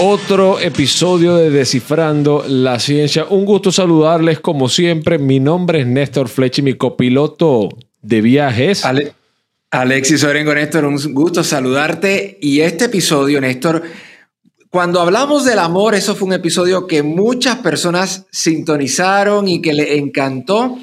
otro episodio de Descifrando la Ciencia. Un gusto saludarles como siempre. Mi nombre es Néstor Flechi, mi copiloto de viajes. Alexis Orengo, Néstor, un gusto saludarte. Y este episodio, Néstor, cuando hablamos del amor, eso fue un episodio que muchas personas sintonizaron y que le encantó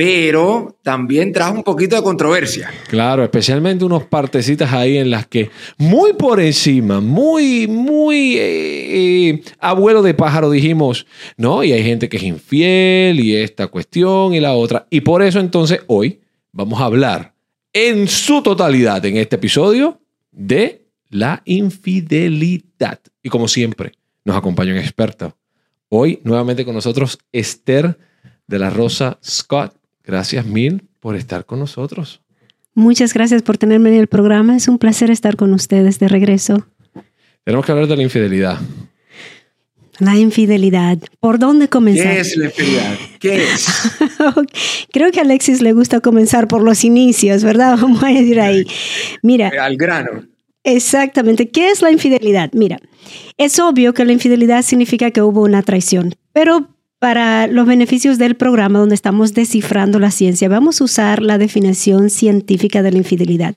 pero también trajo un poquito de controversia. Claro, especialmente unos partecitas ahí en las que muy por encima, muy, muy eh, eh, abuelo de pájaro dijimos, no, y hay gente que es infiel y esta cuestión y la otra. Y por eso entonces hoy vamos a hablar en su totalidad en este episodio de la infidelidad. Y como siempre, nos acompaña un experto. Hoy nuevamente con nosotros Esther de la Rosa Scott Gracias mil por estar con nosotros. Muchas gracias por tenerme en el programa. Es un placer estar con ustedes de regreso. Tenemos que hablar de la infidelidad. La infidelidad. ¿Por dónde comenzar? ¿Qué es la infidelidad? ¿Qué es? Creo que a Alexis le gusta comenzar por los inicios, ¿verdad? Vamos a decir ahí. Mira. Al grano. Exactamente. ¿Qué es la infidelidad? Mira, es obvio que la infidelidad significa que hubo una traición, pero para los beneficios del programa donde estamos descifrando la ciencia, vamos a usar la definición científica de la infidelidad.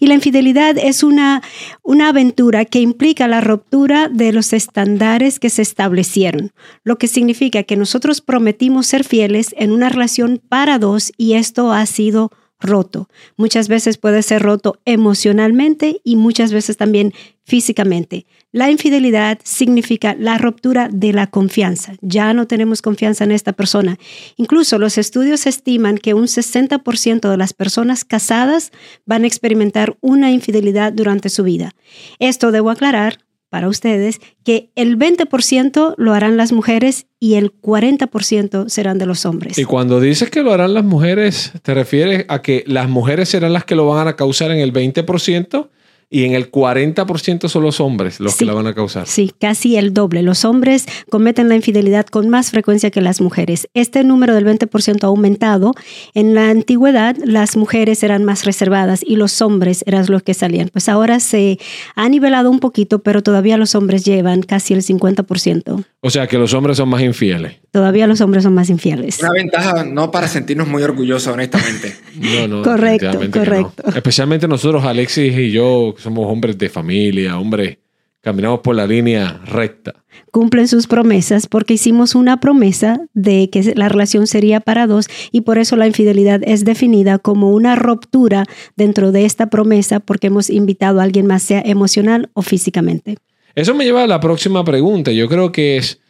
Y la infidelidad es una, una aventura que implica la ruptura de los estándares que se establecieron, lo que significa que nosotros prometimos ser fieles en una relación para dos y esto ha sido roto. Muchas veces puede ser roto emocionalmente y muchas veces también físicamente. La infidelidad significa la ruptura de la confianza. Ya no tenemos confianza en esta persona. Incluso los estudios estiman que un 60% de las personas casadas van a experimentar una infidelidad durante su vida. Esto debo aclarar para ustedes que el 20% lo harán las mujeres y el 40% serán de los hombres. Y cuando dices que lo harán las mujeres, ¿te refieres a que las mujeres serán las que lo van a causar en el 20%? Y en el 40% son los hombres los que la van a causar. Sí, casi el doble. Los hombres cometen la infidelidad con más frecuencia que las mujeres. Este número del 20% ha aumentado. En la antigüedad las mujeres eran más reservadas y los hombres eran los que salían. Pues ahora se ha nivelado un poquito, pero todavía los hombres llevan casi el 50%. O sea que los hombres son más infieles. Todavía los hombres son más infieles. Una ventaja no para sentirnos muy orgullosos, honestamente. no, no. correcto, correcto. Especialmente nosotros, Alexis y yo, somos hombres de familia, hombres, caminamos por la línea recta. Cumplen sus promesas porque hicimos una promesa de que la relación sería para dos y por eso la infidelidad es definida como una ruptura dentro de esta promesa porque hemos invitado a alguien más, sea emocional o físicamente. Eso me lleva a la próxima pregunta. Yo creo que es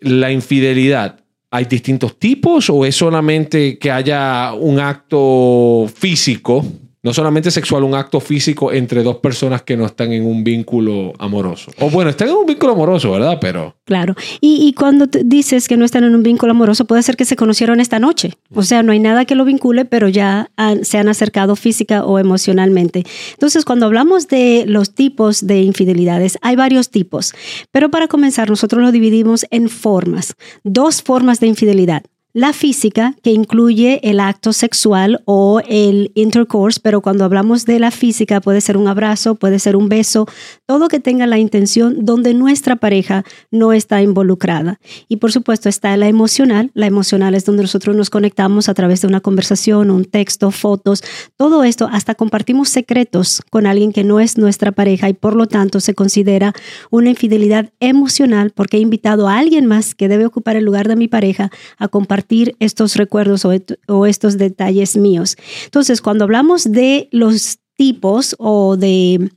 la infidelidad. ¿Hay distintos tipos o es solamente que haya un acto físico no solamente sexual, un acto físico entre dos personas que no están en un vínculo amoroso. O bueno, están en un vínculo amoroso, ¿verdad? Pero... Claro. Y, cuando dices que no están en un vínculo amoroso, puede ser que se conocieron esta noche. O sea, no hay nada que lo vincule, pero ya se han acercado física o emocionalmente. Entonces, cuando hablamos de los tipos de infidelidades, hay varios tipos. Pero para comenzar, nosotros lo dividimos en formas. Dos formas de infidelidad. La física, que incluye el acto sexual o el intercourse, pero cuando hablamos de la física puede ser un abrazo, puede ser un beso, todo que tenga la intención donde nuestra pareja no está involucrada. Y por supuesto está la emocional. La emocional es donde nosotros nos conectamos a través de una conversación, un texto, fotos, todo esto, hasta compartimos secretos con alguien que no es nuestra pareja y por lo tanto se considera una infidelidad emocional porque he invitado a alguien más que debe ocupar el lugar de mi pareja a compartir estos recuerdos o, estos detalles míos. Entonces, cuando hablamos de los tipos o de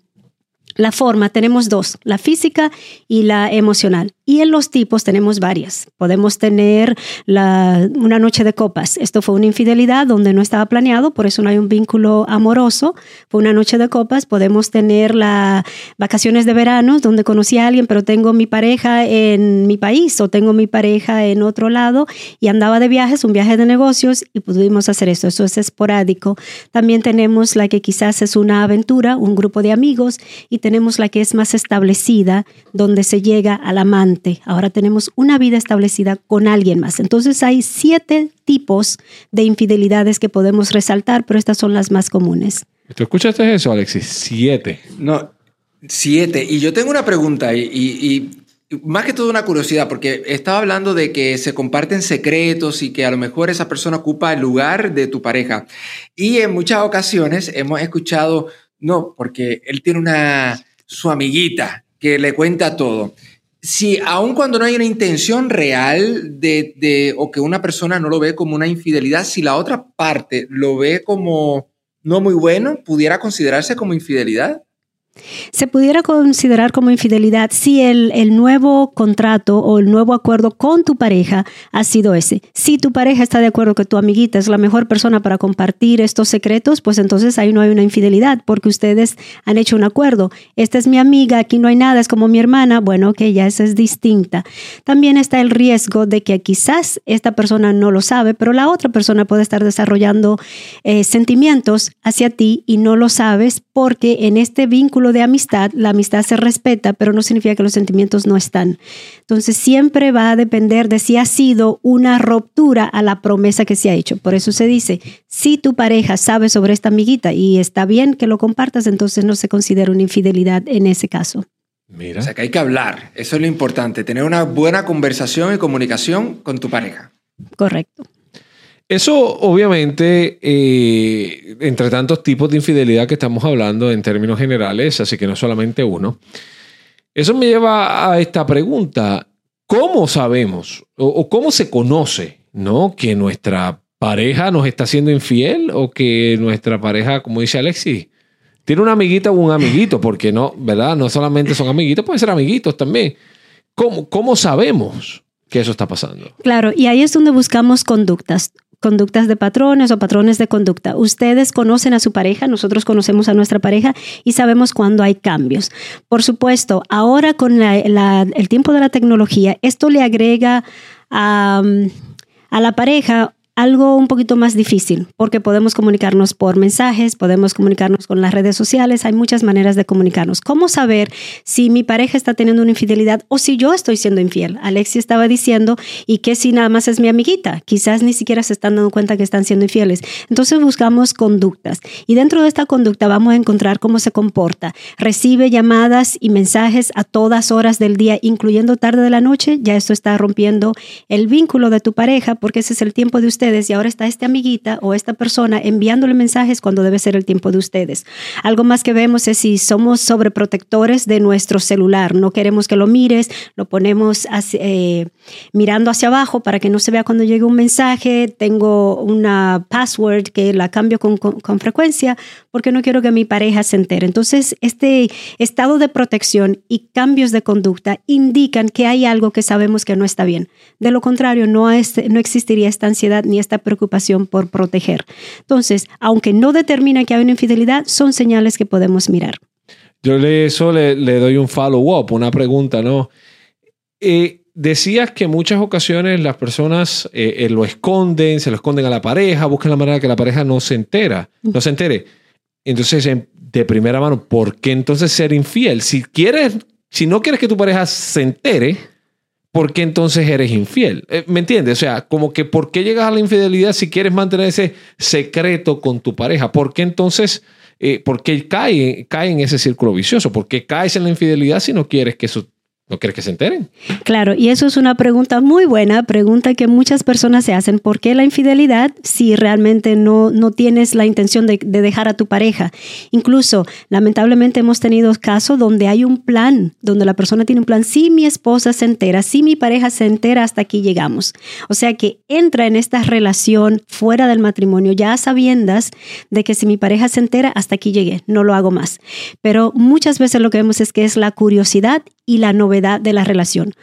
la forma, tenemos dos, la física y la emocional. Y en los tipos tenemos varias. Podemos tener una noche de copas. Esto fue una infidelidad donde no estaba planeado, por eso no hay un vínculo amoroso. Fue una noche de copas. Podemos tener las vacaciones de verano donde conocí a alguien, pero tengo mi pareja en mi país o tengo mi pareja en otro lado y andaba de viajes, un viaje de negocios y pudimos hacer esto. Eso es esporádico. También tenemos la que quizás es una aventura, un grupo de amigos y tenemos la que es más establecida, donde se llega al amante Ahora tenemos una vida establecida con alguien más. Entonces hay siete tipos de infidelidades que podemos resaltar, pero estas son las más comunes. ¿Tú escuchaste eso, Alexis? Siete. No, Siete. Y yo tengo una pregunta y, y, y más que todo una curiosidad, porque estaba hablando de que se comparten secretos y que a lo mejor esa persona ocupa el lugar de tu pareja. Y en muchas ocasiones hemos escuchado, no, porque él tiene una, su amiguita que le cuenta todo. Si aun cuando no hay una intención real de, de, o que una persona no lo ve como una infidelidad, si la otra parte lo ve como no muy bueno, ¿pudiera considerarse como infidelidad? Se pudiera considerar como infidelidad si el, el, nuevo contrato o el nuevo acuerdo con tu pareja ha sido ese. Si tu pareja está de acuerdo que tu amiguita es la mejor persona para compartir estos secretos, pues entonces ahí no hay una infidelidad porque ustedes han hecho un acuerdo. Esta es mi amiga, aquí no hay nada, es como mi hermana. Bueno, que ya esa es distinta. También está el riesgo de que quizás esta persona no lo sabe, pero la otra persona puede estar desarrollando eh, sentimientos hacia ti y no lo sabes porque en este vínculo de amistad, la amistad se respeta, pero no significa que los sentimientos no están. Entonces siempre va a depender de si ha sido una ruptura a la promesa que se ha hecho. Por eso se dice, si tu pareja sabe sobre esta amiguita y está bien que lo compartas, entonces no se considera una infidelidad en ese caso. Mira. O sea que hay que hablar, eso es lo importante, tener una buena conversación y comunicación con tu pareja. Correcto. Eso obviamente, eh, entre tantos tipos de infidelidad que estamos hablando en términos generales, así que no solamente uno, eso me lleva a esta pregunta, ¿cómo sabemos o, o cómo se conoce ¿no? que nuestra pareja nos está siendo infiel o que nuestra pareja, como dice Alexis, tiene una amiguita o un amiguito? Porque no, ¿verdad? No solamente son amiguitos, pueden ser amiguitos también. ¿Cómo, cómo sabemos? que eso está pasando. Claro, y ahí es donde buscamos conductas conductas de patrones o patrones de conducta. Ustedes conocen a su pareja, nosotros conocemos a nuestra pareja y sabemos cuándo hay cambios. Por supuesto, ahora con la, el tiempo de la tecnología, esto le agrega a, a la pareja algo un poquito más difícil, porque podemos comunicarnos por mensajes, podemos comunicarnos con las redes sociales, hay muchas maneras de comunicarnos. ¿Cómo saber si mi pareja está teniendo una infidelidad o si yo estoy siendo infiel? Alexi estaba diciendo, y que si nada más es mi amiguita, quizás ni siquiera se están dando cuenta que están siendo infieles. Entonces buscamos conductas y dentro de esta conducta vamos a encontrar cómo se comporta. Recibe llamadas y mensajes a todas horas del día, incluyendo tarde de la noche, ya esto está rompiendo el vínculo de tu pareja porque ese es el tiempo de usted y ahora está esta amiguita o esta persona enviándole mensajes cuando debe ser el tiempo de ustedes. Algo más que vemos es si somos sobreprotectores de nuestro celular. No queremos que lo mires, lo ponemos hacia, eh, mirando hacia abajo para que no se vea cuando llegue un mensaje. Tengo una password que la cambio con, con, con frecuencia porque no quiero que mi pareja se entere. Entonces, este estado de protección y cambios de conducta indican que hay algo que sabemos que no está bien. De lo contrario, no, es, no existiría esta ansiedad ni esta preocupación por proteger. Entonces, aunque no determina que hay una infidelidad, son señales que podemos mirar. Yo le, eso le, doy un follow-up, una pregunta, ¿no? Eh, decías que muchas ocasiones las personas eh, eh, lo esconden, se lo esconden a la pareja, buscan la manera que la pareja no se entera, no se entere. Entonces, de primera mano, ¿por qué entonces ser infiel? Si quieres, si no quieres que tu pareja se entere, ¿por qué entonces eres infiel? Eh, ¿Me entiendes? O sea, como que ¿por qué llegas a la infidelidad si quieres mantener ese secreto con tu pareja? ¿Por qué entonces, eh, por qué cae, cae en ese círculo vicioso? ¿Por qué caes en la infidelidad si no quieres que eso ¿No quieres que se enteren? Claro, y eso es una pregunta muy buena, pregunta que muchas personas se hacen. ¿Por qué la infidelidad si realmente no, no tienes la intención de, de dejar a tu pareja? Incluso, lamentablemente, hemos tenido casos donde hay un plan, donde la persona tiene un plan. Si mi esposa se entera, si mi pareja se entera, hasta aquí llegamos. O sea que entra en esta relación fuera del matrimonio, ya a sabiendas de que si mi pareja se entera, hasta aquí llegué, no lo hago más. Pero muchas veces lo que vemos es que es la curiosidad y la novedad de la relación.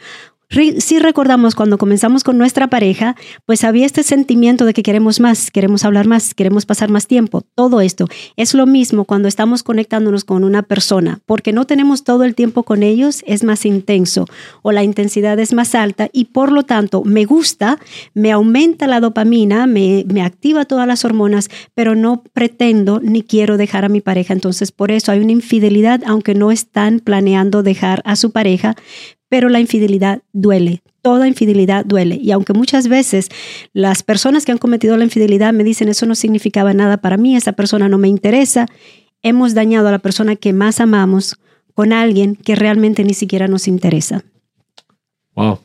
Si recordamos cuando comenzamos con nuestra pareja, pues había este sentimiento de que queremos más, queremos hablar más, queremos pasar más tiempo. Todo esto es lo mismo cuando estamos conectándonos con una persona, porque no tenemos todo el tiempo con ellos, es más intenso o la intensidad es más alta y por lo tanto me gusta, me aumenta la dopamina, me, me activa todas las hormonas, pero no pretendo ni quiero dejar a mi pareja. Entonces por eso hay una infidelidad, aunque no están planeando dejar a su pareja, pero la infidelidad duele. Toda infidelidad duele. Y aunque muchas veces las personas que han cometido la infidelidad me dicen eso no significaba nada para mí, esa persona no me interesa, hemos dañado a la persona que más amamos con alguien que realmente ni siquiera nos interesa. Wow.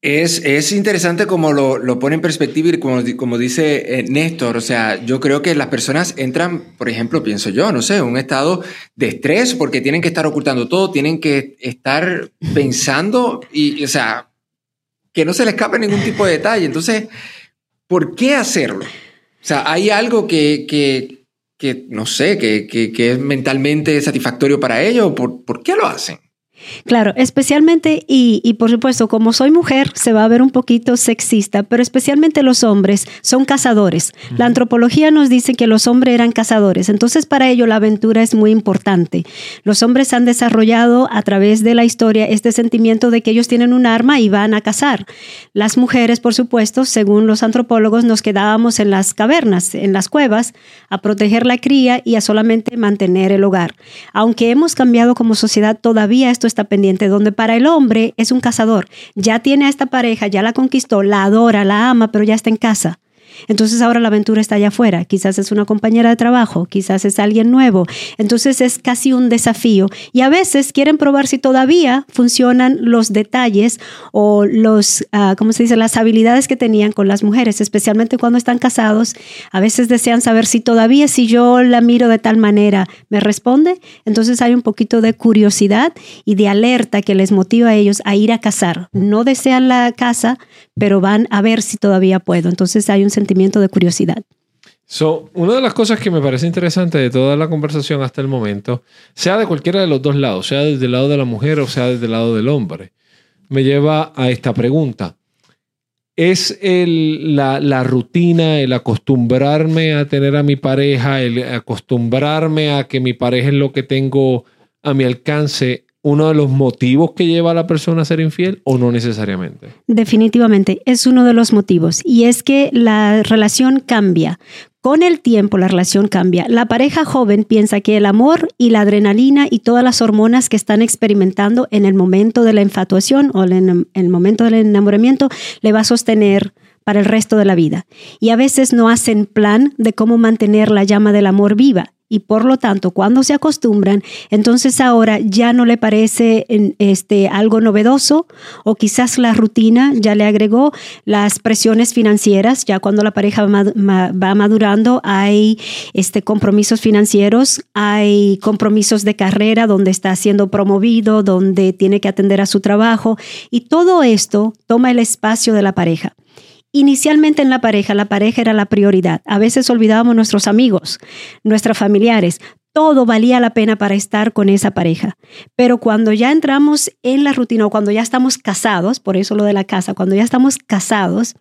Es, es interesante como lo, lo, pone en perspectiva y como, como dice eh, Néstor, o sea, yo creo que las personas entran, por ejemplo, pienso yo, no sé, un estado de estrés porque tienen que estar ocultando todo, tienen que estar pensando y, o sea, que no se les escape ningún tipo de detalle. Entonces, ¿por qué hacerlo? O sea, hay algo que, que, que no sé, que, que, es mentalmente satisfactorio para ellos. ¿Por, ¿Por qué lo hacen? Claro, especialmente, y, y, por supuesto, como soy mujer, se va a ver un poquito sexista, pero especialmente los hombres son cazadores. La antropología nos dice que los hombres eran cazadores, entonces para ello la aventura es muy importante. Los hombres han desarrollado a través de la historia este sentimiento de que ellos tienen un arma y van a cazar. Las mujeres, por supuesto, según los antropólogos, nos quedábamos en las cavernas, en las cuevas, a proteger la cría y a solamente mantener el hogar. Aunque hemos cambiado como sociedad, todavía esto está pendiente, donde para el hombre es un cazador. Ya tiene a esta pareja, ya la conquistó, la adora, la ama, pero ya está en casa. Entonces ahora la aventura está allá afuera. Quizás es una compañera de trabajo, quizás es alguien nuevo. Entonces es casi un desafío. Y a veces quieren probar si todavía funcionan los detalles o los, uh, ¿cómo se dice?, las habilidades que tenían con las mujeres, especialmente cuando están casados. A veces desean saber si todavía si yo la miro de tal manera me responde. Entonces hay un poquito de curiosidad y de alerta que les motiva a ellos a ir a cazar. No desean la casa, pero van a ver si todavía puedo. Entonces hay un sentimiento de curiosidad. So, una de las cosas que me parece interesante de toda la conversación hasta el momento, sea de cualquiera de los dos lados, sea desde el lado de la mujer o sea desde el lado del hombre, me lleva a esta pregunta. ¿Es el, la, la, rutina, el acostumbrarme a tener a mi pareja, el acostumbrarme a que mi pareja es lo que tengo a mi alcance, uno de los motivos que lleva a la persona a ser infiel o no necesariamente? Definitivamente, es uno de los motivos. Y es que la relación cambia. Con el tiempo la relación cambia. La pareja joven piensa que el amor y la adrenalina y todas las hormonas que están experimentando en el momento de la infatuación o en el momento del enamoramiento le va a sostener para el resto de la vida. Y a veces no hacen plan de cómo mantener la llama del amor viva y por lo tanto cuando se acostumbran, entonces ahora ya no le parece este, algo novedoso o quizás la rutina ya le agregó las presiones financieras, ya cuando la pareja va madurando hay este, compromisos financieros, hay compromisos de carrera donde está siendo promovido, donde tiene que atender a su trabajo y todo esto toma el espacio de la pareja. Inicialmente en la pareja, la pareja era la prioridad. A veces olvidábamos nuestros amigos, nuestros familiares. Todo valía la pena para estar con esa pareja. Pero cuando ya entramos en la rutina o cuando ya estamos casados, por eso lo de la casa, cuando ya estamos casados,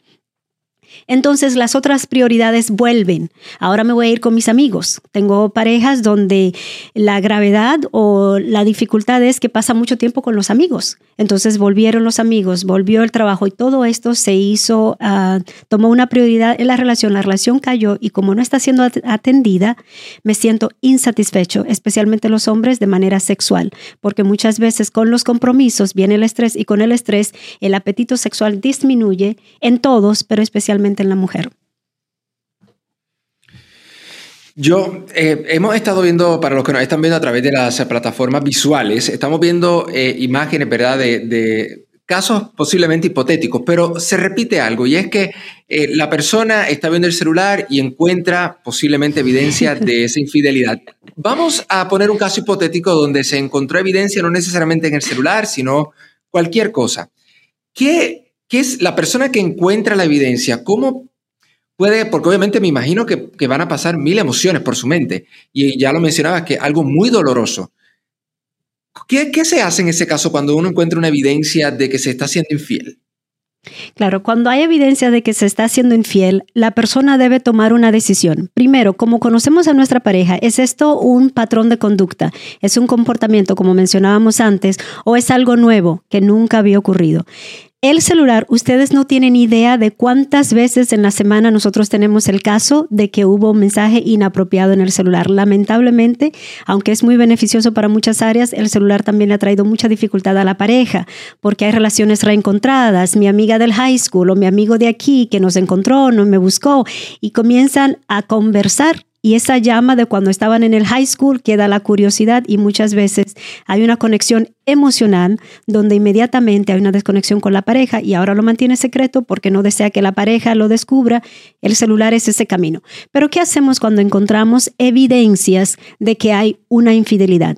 entonces las otras prioridades vuelven. Ahora me voy a ir con mis amigos. Tengo parejas donde la gravedad o la dificultad es que pasa mucho tiempo con los amigos. Entonces volvieron los amigos, volvió el trabajo y todo esto se hizo, uh, tomó una prioridad en la relación. La relación cayó y como no está siendo atendida, me siento insatisfecho, especialmente los hombres de manera sexual, porque muchas veces con los compromisos viene el estrés y con el estrés el apetito sexual disminuye en todos, pero especialmente en la mujer. Yo, eh, hemos estado viendo, para los que nos están viendo a través de las plataformas visuales, estamos viendo eh, imágenes, ¿verdad?, de, casos posiblemente hipotéticos, pero se repite algo y es que eh, la persona está viendo el celular y encuentra posiblemente evidencia de esa infidelidad. Vamos a poner un caso hipotético donde se encontró evidencia no necesariamente en el celular, sino cualquier cosa. ¿Qué ¿Qué es la persona que encuentra la evidencia? ¿Cómo puede, porque obviamente me imagino que, van a pasar mil emociones por su mente, y ya lo mencionaba, que algo muy doloroso. ¿Qué, ¿Qué se hace en ese caso cuando uno encuentra una evidencia de que se está siendo infiel? Claro, cuando hay evidencia de que se está siendo infiel, la persona debe tomar una decisión. Primero, como conocemos a nuestra pareja, ¿es esto un patrón de conducta? ¿Es un comportamiento, como mencionábamos antes, o es algo nuevo que nunca había ocurrido? El celular, ustedes no tienen idea de cuántas veces en la semana nosotros tenemos el caso de que hubo un mensaje inapropiado en el celular. Lamentablemente, aunque es muy beneficioso para muchas áreas, el celular también le ha traído mucha dificultad a la pareja, porque hay relaciones reencontradas. Mi amiga del high school o mi amigo de aquí que nos encontró, no me buscó, y comienzan a conversar y esa llama de cuando estaban en el high school queda la curiosidad y muchas veces hay una conexión emocional donde inmediatamente hay una desconexión con la pareja y ahora lo mantiene secreto porque no desea que la pareja lo descubra. El celular es ese camino. Pero ¿qué hacemos cuando encontramos evidencias de que hay una infidelidad?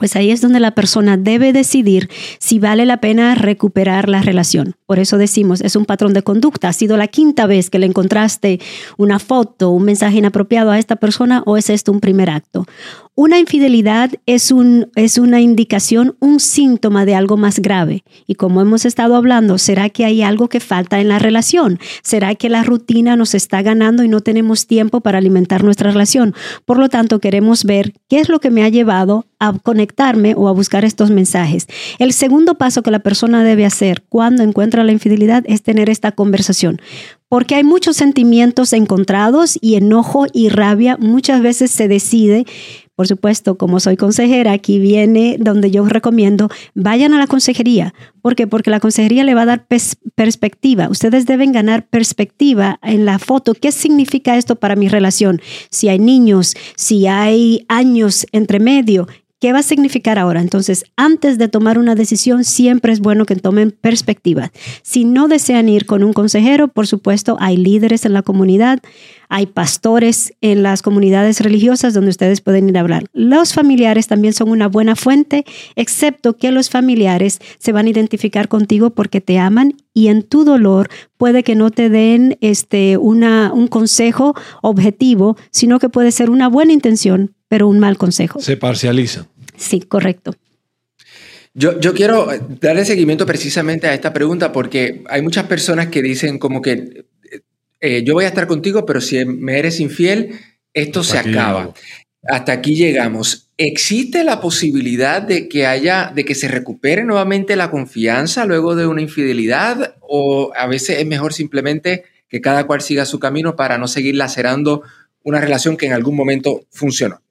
Pues ahí es donde la persona debe decidir si vale la pena recuperar la relación. Por eso decimos, es un patrón de conducta. ¿Ha sido la quinta vez que le encontraste una foto, un mensaje inapropiado a esta persona o es esto un primer acto? Una infidelidad es, un, es una indicación, un síntoma de algo más grave. Y como hemos estado hablando, ¿será que hay algo que falta en la relación? ¿Será que la rutina nos está ganando y no tenemos tiempo para alimentar nuestra relación? Por lo tanto, queremos ver qué es lo que me ha llevado a conectarme o a buscar estos mensajes. El segundo paso que la persona debe hacer cuando encuentra la infidelidad es tener esta conversación porque hay muchos sentimientos encontrados y enojo y rabia. Muchas veces se decide por supuesto, como soy consejera, aquí viene donde yo recomiendo, vayan a la consejería. ¿Por qué? Porque la consejería le va a dar perspectiva. Ustedes deben ganar perspectiva en la foto. ¿Qué significa esto para mi relación? Si hay niños, si hay años entre medio, ¿Qué va a significar ahora? Entonces, antes de tomar una decisión, siempre es bueno que tomen perspectiva. Si no desean ir con un consejero, por supuesto, hay líderes en la comunidad, hay pastores en las comunidades religiosas donde ustedes pueden ir a hablar. Los familiares también son una buena fuente, excepto que los familiares se van a identificar contigo porque te aman y en tu dolor puede que no te den este, una, un consejo objetivo, sino que puede ser una buena intención, pero un mal consejo. Se parcializa. Sí, correcto. Yo, yo, quiero darle seguimiento precisamente a esta pregunta porque hay muchas personas que dicen como que eh, yo voy a estar contigo, pero si me eres infiel, esto se acaba. Hasta aquí llegamos. ¿Existe la posibilidad de que haya, de que se recupere nuevamente la confianza luego de una infidelidad? ¿O a veces es mejor simplemente que cada cual siga su camino para no seguir lacerando una relación que en algún momento funcionó?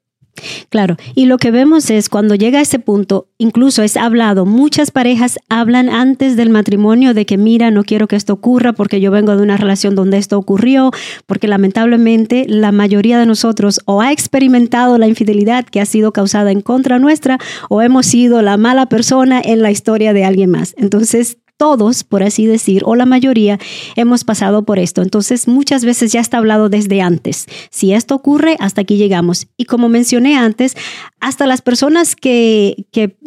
Claro, y lo que vemos es cuando llega a ese punto, incluso es hablado, muchas parejas hablan antes del matrimonio de que mira, no quiero que esto ocurra porque yo vengo de una relación donde esto ocurrió, porque lamentablemente la mayoría de nosotros o ha experimentado la infidelidad que ha sido causada en contra nuestra o hemos sido la mala persona en la historia de alguien más. Entonces, todos, por así decir, o la mayoría, hemos pasado por esto. Entonces, muchas veces ya está hablado desde antes. Si esto ocurre, hasta aquí llegamos. Y como mencioné antes, hasta las personas que, que,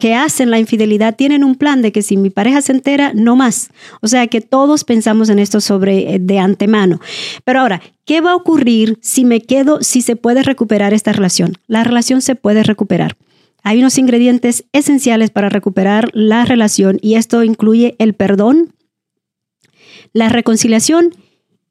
que hacen la infidelidad tienen un plan de que si mi pareja se entera, no más. O sea que todos pensamos en esto sobre eh, de antemano. Pero ahora, ¿qué va a ocurrir si me quedo, si se puede recuperar esta relación? La relación se puede recuperar. Hay unos ingredientes esenciales para recuperar la relación y esto incluye el perdón, la reconciliación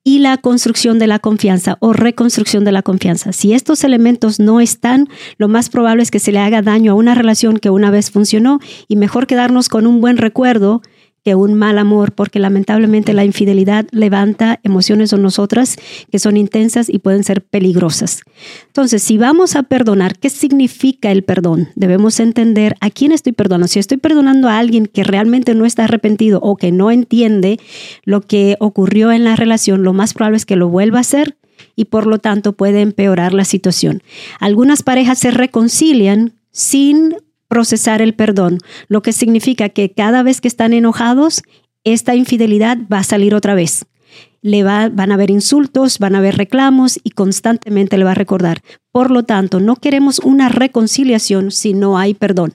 y la construcción de la confianza o reconstrucción de la confianza. Si estos elementos no están, lo más probable es que se le haga daño a una relación que una vez funcionó y mejor quedarnos con un buen recuerdo que un mal amor, porque lamentablemente la infidelidad levanta emociones en nosotras que son intensas y pueden ser peligrosas. Entonces, si vamos a perdonar, ¿qué significa el perdón? Debemos entender a quién estoy perdonando. Si estoy perdonando a alguien que realmente no está arrepentido o que no entiende lo que ocurrió en la relación, lo más probable es que lo vuelva a hacer y por lo tanto puede empeorar la situación. Algunas parejas se reconcilian sin procesar el perdón, lo que significa que cada vez que están enojados, esta infidelidad va a salir otra vez. Le va, van a haber insultos, van a haber reclamos y constantemente le va a recordar. Por lo tanto, no queremos una reconciliación si no hay perdón.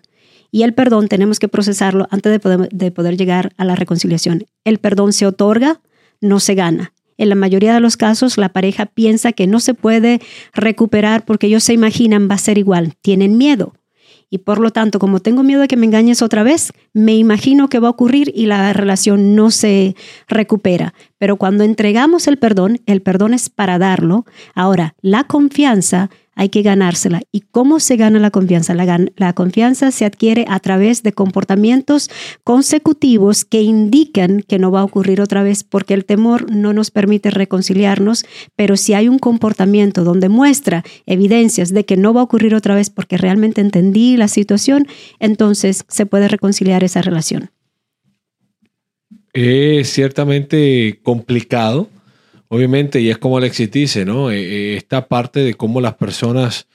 Y el perdón tenemos que procesarlo antes de poder, de poder llegar a la reconciliación. El perdón se otorga, no se gana. En la mayoría de los casos, la pareja piensa que no se puede recuperar porque ellos se imaginan va a ser igual. Tienen miedo y por lo tanto, como tengo miedo de que me engañes otra vez, me imagino que va a ocurrir y la relación no se recupera. Pero cuando entregamos el perdón, el perdón es para darlo. Ahora, la confianza hay que ganársela. ¿Y cómo se gana la confianza? La, confianza se adquiere a través de comportamientos consecutivos que indican que no va a ocurrir otra vez, porque el temor no nos permite reconciliarnos, pero si hay un comportamiento donde muestra evidencias de que no va a ocurrir otra vez porque realmente entendí la situación, entonces se puede reconciliar esa relación. Es ciertamente complicado obviamente, y es como Alexis dice, ¿no? Eh, eh, esta parte de cómo las personas,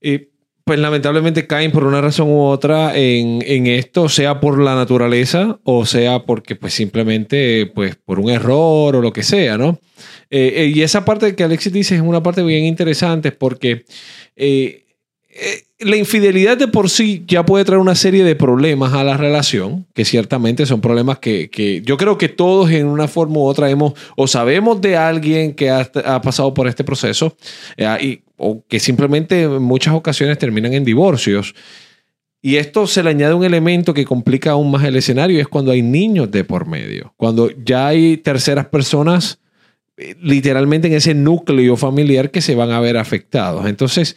eh, pues lamentablemente caen por una razón u otra en, en, esto, sea por la naturaleza o sea porque pues simplemente pues por un error o lo que sea, ¿no? y esa parte que Alexis dice es una parte bien interesante porque la infidelidad de por sí ya puede traer una serie de problemas a la relación, que ciertamente son problemas que, yo creo que todos en una forma u otra hemos o sabemos de alguien que ha, pasado por este proceso eh, o que simplemente en muchas ocasiones terminan en divorcios. Y esto se le añade un elemento que complica aún más el escenario, es cuando hay niños de por medio, cuando ya hay terceras personas eh, literalmente en ese núcleo familiar que se van a ver afectados. Entonces,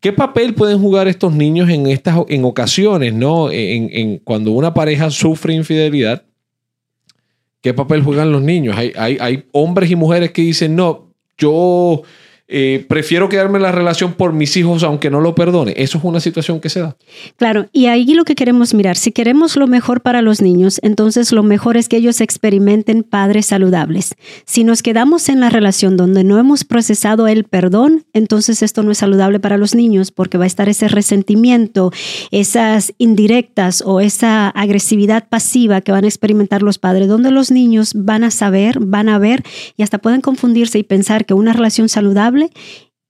¿Qué papel pueden jugar estos niños en estas en ocasiones, no? En, cuando una pareja sufre infidelidad, ¿qué papel juegan los niños? Hay, hay, hay hombres y mujeres que dicen, no, yo eh, prefiero quedarme en la relación por mis hijos aunque no lo perdone. Eso es una situación que se da. Claro, y ahí lo que queremos mirar, si queremos lo mejor para los niños, entonces lo mejor es que ellos experimenten padres saludables. Si nos quedamos en la relación donde no hemos procesado el perdón, entonces esto no es saludable para los niños porque va a estar ese resentimiento, esas indirectas o esa agresividad pasiva que van a experimentar los padres, donde los niños van a saber, van a ver y hasta pueden confundirse y pensar que una relación saludable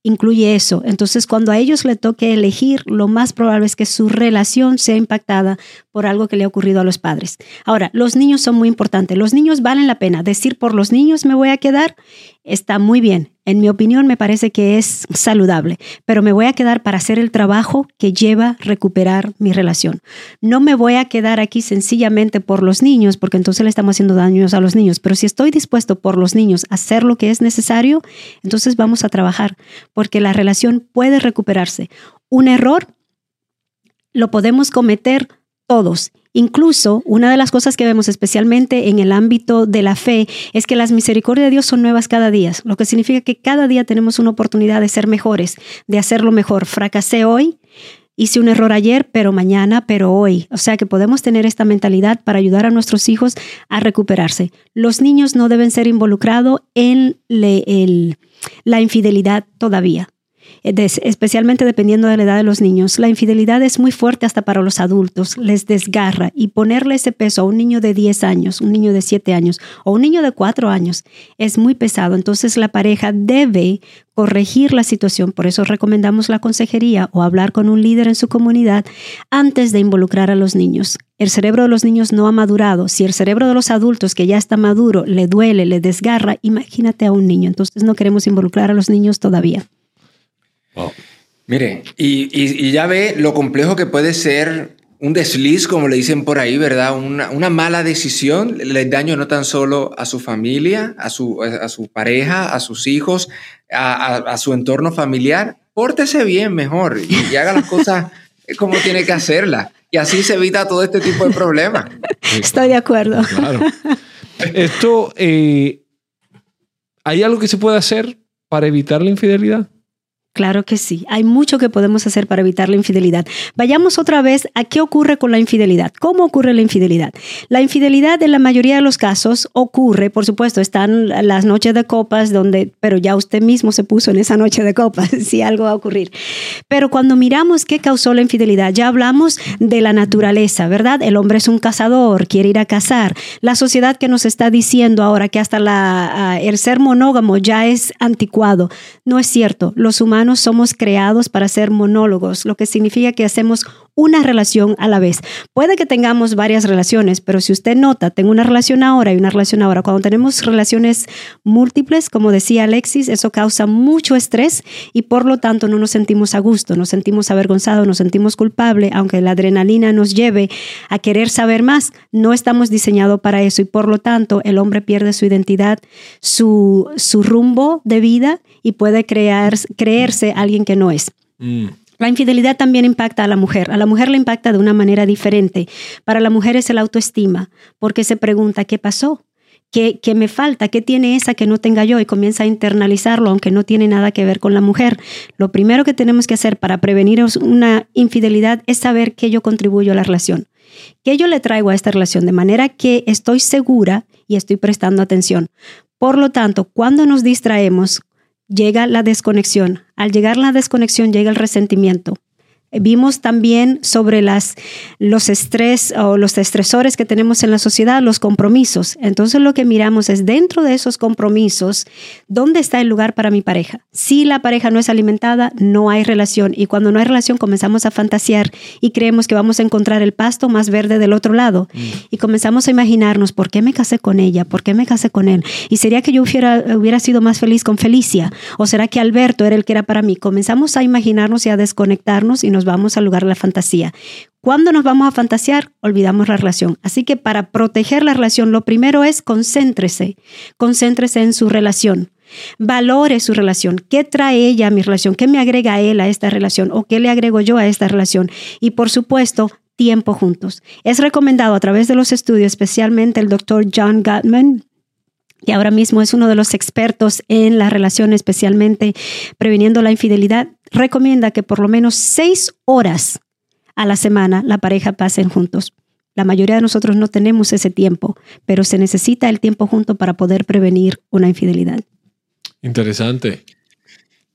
incluye eso. Entonces, cuando a ellos le toque elegir, lo más probable es que su relación sea impactada por algo que le ha ocurrido a los padres. Ahora, los niños son muy importantes. Los niños valen la pena. Decir por los niños me voy a quedar está muy bien. En mi opinión, me parece que es saludable, pero me voy a quedar para hacer el trabajo que lleva recuperar mi relación. No me voy a quedar aquí sencillamente por los niños, porque entonces le estamos haciendo daños a los niños, pero si estoy dispuesto por los niños a hacer lo que es necesario, entonces vamos a trabajar, porque la relación puede recuperarse. Un error lo podemos cometer todos Incluso una de las cosas que vemos especialmente en el ámbito de la fe es que las misericordias de Dios son nuevas cada día, lo que significa que cada día tenemos una oportunidad de ser mejores, de hacerlo mejor. Fracasé hoy, hice un error ayer, pero mañana, pero hoy. O sea que podemos tener esta mentalidad para ayudar a nuestros hijos a recuperarse. Los niños no deben ser involucrados en la infidelidad todavía especialmente dependiendo de la edad de los niños. La infidelidad es muy fuerte hasta para los adultos, les desgarra y ponerle ese peso a un niño de 10 años, un niño de 7 años o un niño de 4 años es muy pesado. Entonces la pareja debe corregir la situación. Por eso recomendamos la consejería o hablar con un líder en su comunidad antes de involucrar a los niños. El cerebro de los niños no ha madurado. Si el cerebro de los adultos que ya está maduro le duele, le desgarra, imagínate a un niño. Entonces no queremos involucrar a los niños todavía. Mire, y, ya ve lo complejo que puede ser un desliz, como le dicen por ahí, ¿verdad? Una, mala decisión le daño no tan solo a su familia, a su, a su pareja, a sus hijos, a, su entorno familiar. Pórtese bien mejor y, haga las cosas como tiene que hacerlas. Y así se evita todo este tipo de problemas. Estoy de acuerdo. Claro. Esto, eh, ¿hay algo que se puede hacer para evitar la infidelidad? Claro que sí, hay mucho que podemos hacer para evitar la infidelidad. Vayamos otra vez a qué ocurre con la infidelidad. ¿Cómo ocurre la infidelidad? La infidelidad en la mayoría de los casos ocurre, por supuesto, están las noches de copas donde, pero ya usted mismo se puso en esa noche de copas, si algo va a ocurrir. Pero cuando miramos qué causó la infidelidad, ya hablamos de la naturaleza, ¿verdad? El hombre es un cazador, quiere ir a cazar. La sociedad que nos está diciendo ahora que hasta la, el ser monógamo ya es anticuado, no es cierto. Los humanos somos creados para ser monólogos, lo que significa que hacemos una relación a la vez. Puede que tengamos varias relaciones, pero si usted nota, tengo una relación ahora y una relación ahora. Cuando tenemos relaciones múltiples, como decía Alexis, eso causa mucho estrés y por lo tanto no nos sentimos a gusto, nos sentimos avergonzados, nos sentimos culpables, aunque la adrenalina nos lleve a querer saber más, no estamos diseñados para eso y por lo tanto el hombre pierde su identidad, su, su rumbo de vida y puede crear, creerse alguien que no es. Mm. La infidelidad también impacta a la mujer. A la mujer le impacta de una manera diferente. Para la mujer es el autoestima, porque se pregunta, ¿qué pasó? ¿Qué, ¿Qué, me falta? ¿Qué tiene esa que no tenga yo? Y comienza a internalizarlo, aunque no tiene nada que ver con la mujer. Lo primero que tenemos que hacer para prevenir una infidelidad es saber qué yo contribuyo a la relación. ¿Qué yo le traigo a esta relación? De manera que estoy segura y estoy prestando atención. Por lo tanto, cuando nos distraemos, llega la desconexión. Al llegar la desconexión, llega el resentimiento. Vimos también sobre las, los estrés o los estresores que tenemos en la sociedad, los compromisos. Entonces lo que miramos es dentro de esos compromisos, ¿dónde está el lugar para mi pareja? Si la pareja no es alimentada, no hay relación. Y cuando no hay relación comenzamos a fantasear y creemos que vamos a encontrar el pasto más verde del otro lado. Mm. Y comenzamos a imaginarnos, ¿por qué me casé con ella? ¿Por qué me casé con él? ¿Y sería que yo hubiera, hubiera sido más feliz con Felicia? ¿O será que Alberto era el que era para mí? Comenzamos a imaginarnos y a desconectarnos y nos vamos al lugar la fantasía. Cuando nos vamos a fantasear, olvidamos la relación. Así que para proteger la relación, lo primero es concéntrese, concéntrese en su relación. Valore su relación. ¿Qué trae ella a mi relación? ¿Qué me agrega él a esta relación? ¿O qué le agrego yo a esta relación? Y por supuesto, tiempo juntos. Es recomendado a través de los estudios, especialmente el doctor John Gottman, que ahora mismo es uno de los expertos en la relación, especialmente previniendo la infidelidad, recomienda que por lo menos seis horas a la semana la pareja pasen juntos. La mayoría de nosotros no tenemos ese tiempo, pero se necesita el tiempo junto para poder prevenir una infidelidad. Interesante.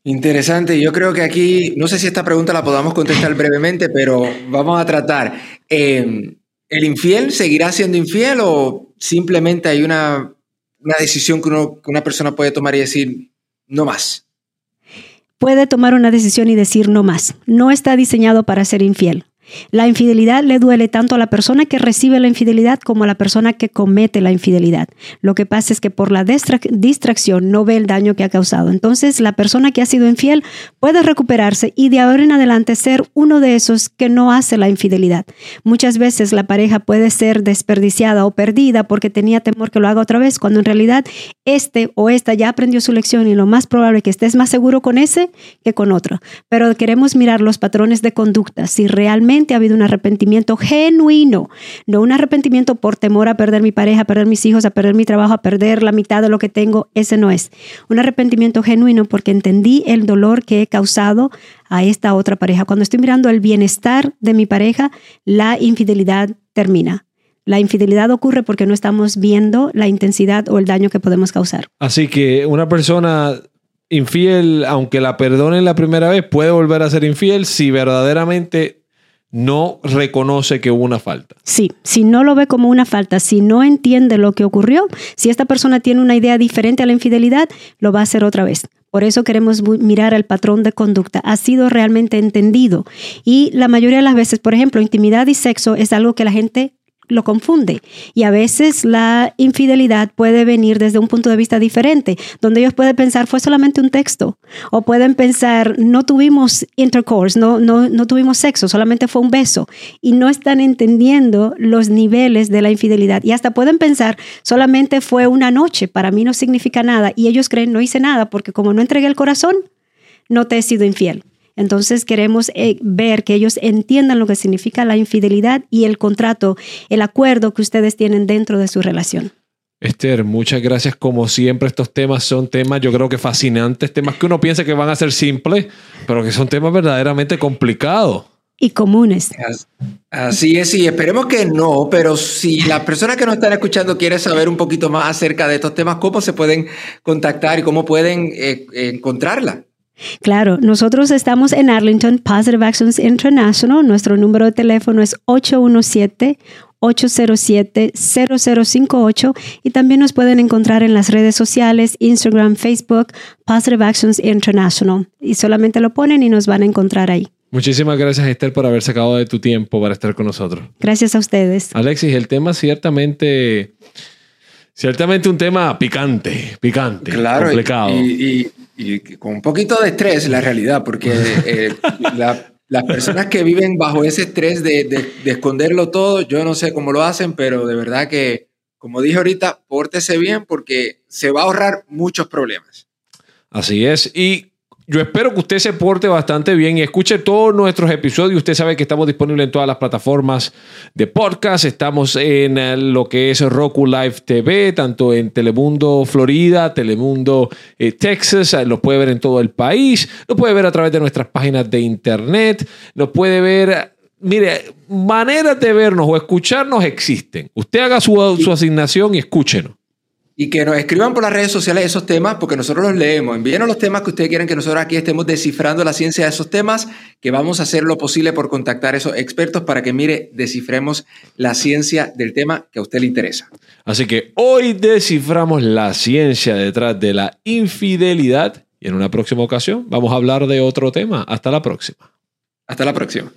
Interesante. Yo creo que aquí, no sé si esta pregunta la podamos contestar brevemente, pero vamos a tratar. Eh, ¿El infiel seguirá siendo infiel o simplemente hay una una decisión que, una persona puede tomar y decir, no más? Puede tomar una decisión y decir no más. No está diseñado para ser infiel. La infidelidad le duele tanto a la persona que recibe la infidelidad como a la persona que comete la infidelidad. Lo que pasa es que por la distracción no ve el daño que ha causado. Entonces, la persona que ha sido infiel puede recuperarse y de ahora en adelante ser uno de esos que no hace la infidelidad. Muchas veces la pareja puede ser desperdiciada o perdida porque tenía temor que lo haga otra vez, cuando en realidad este o esta ya aprendió su lección y lo más probable es que estés más seguro con ese que con otro. Pero queremos mirar los patrones de conducta, si realmente ha habido un arrepentimiento genuino, no un arrepentimiento por temor a perder mi pareja, a perder mis hijos, a perder mi trabajo, a perder la mitad de lo que tengo, ese no es. Un arrepentimiento genuino porque entendí el dolor que he causado a esta otra pareja. Cuando estoy mirando el bienestar de mi pareja, la infidelidad termina. La infidelidad ocurre porque no estamos viendo la intensidad o el daño que podemos causar. Así que una persona infiel, aunque la perdone la primera vez, puede volver a ser infiel si verdaderamente no reconoce que hubo una falta. Sí, si no lo ve como una falta, si no entiende lo que ocurrió, si esta persona tiene una idea diferente a la infidelidad, lo va a hacer otra vez. Por eso queremos mirar el patrón de conducta. ¿Ha sido realmente entendido? Y la mayoría de las veces, por ejemplo, intimidad y sexo es algo que la gente lo confunde. Y a veces la infidelidad puede venir desde un punto de vista diferente, donde ellos pueden pensar fue solamente un texto, o pueden pensar no tuvimos intercourse, no, no, no tuvimos sexo, solamente fue un beso, y no están entendiendo los niveles de la infidelidad. Y hasta pueden pensar solamente fue una noche, para mí no significa nada, y ellos creen no hice nada porque como no entregué el corazón, no te he sido infiel. Entonces queremos eh, ver que ellos entiendan lo que significa la infidelidad y el contrato, el acuerdo que ustedes tienen dentro de su relación. Esther, muchas gracias. Como siempre, estos temas son temas, yo creo que fascinantes, temas que uno piensa que van a ser simples, pero que son temas verdaderamente complicados. Y comunes. Así es, y esperemos que no, pero si las personas que nos están escuchando quieren saber un poquito más acerca de estos temas, ¿cómo se pueden contactar y cómo pueden eh, encontrarla? Claro, nosotros estamos en Arlington, Positive Actions International. Nuestro número de teléfono es 817-807-0058 y también nos pueden encontrar en las redes sociales, Instagram, Facebook, Positive Actions International. Y solamente lo ponen y nos van a encontrar ahí. Muchísimas gracias, Esther, por haber sacado de tu tiempo para estar con nosotros. Gracias a ustedes. Alexis, el tema ciertamente, ciertamente un tema picante, picante, claro, complicado. y y con un poquito de estrés, la realidad, porque eh, las personas que viven bajo ese estrés de, de, esconderlo todo, yo no sé cómo lo hacen, pero de verdad que, como dije ahorita, pórtese bien porque se va a ahorrar muchos problemas. Así es. Y yo espero que usted se porte bastante bien y escuche todos nuestros episodios. Usted sabe que estamos disponibles en todas las plataformas de podcast. Estamos en eh, lo que es Roku Live TV, tanto en Telemundo Florida, Telemundo eh, Texas. Eh, lo puede ver en todo el país. Lo puede ver a través de nuestras páginas de internet. Lo puede ver. Mire, maneras de vernos o escucharnos existen. Usted haga su, su asignación y escúchenos. Y que nos escriban por las redes sociales esos temas, porque nosotros los leemos. Envíenos los temas que ustedes quieren que nosotros aquí estemos descifrando la ciencia de esos temas, que vamos a hacer lo posible por contactar a esos expertos para que, mire, descifremos la ciencia del tema que a usted le interesa. Así que hoy desciframos la ciencia detrás de la infidelidad y en una próxima ocasión vamos a hablar de otro tema. Hasta la próxima. Hasta la próxima.